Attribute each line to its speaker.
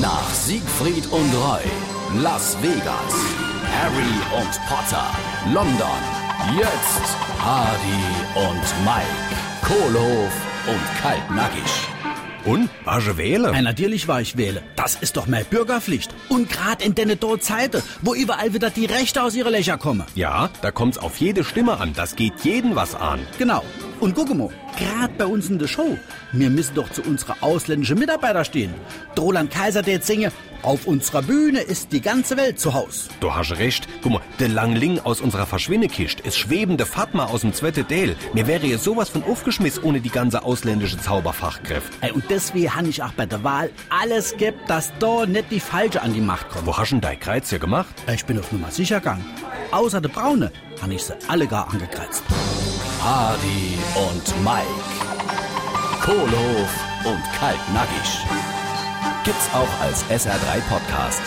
Speaker 1: Nach Siegfried und Roy, Las Vegas, Harry und Potter, London, jetzt Hardy und Mike, Kohlhof und Kaltnackig.
Speaker 2: Und? Warst du wählen?
Speaker 3: Ja, natürlich war ich wähle. Das ist doch meine Bürgerpflicht. Und grad in denne Zeiten, wo überall wieder die Rechte aus ihre Löcher kommen.
Speaker 2: Ja, da kommt's auf jede Stimme an. Das geht jeden was an.
Speaker 3: Genau. Und guck mal, grad bei uns in der Show, wir müssen doch zu unserer ausländischen Mitarbeiter stehen. Roland Kaiser, der jetzt singe, auf unserer Bühne ist die ganze Welt zu Haus.
Speaker 2: Du hast recht. Guck mal, der Langling aus unserer Verschwindekist ist schwebende Fatma aus dem zweiten Teil. Mir wäre jetzt sowas von aufgeschmiss ohne die ganze ausländische Zauberfachkräfte.
Speaker 3: Ey, und deswegen han ich auch bei der Wahl alles gibt, dass da nicht die Falsche an die Macht kommt.
Speaker 2: Wo hast denn dein Kreuz hier gemacht?
Speaker 3: Ich bin auf Nummer sicher gegangen. Außer der Braune han ich sie alle gar angekratzt.
Speaker 1: Hardy und Mike, Kohlhof und Kaltnackig. Gibt's auch als SR3 Podcast.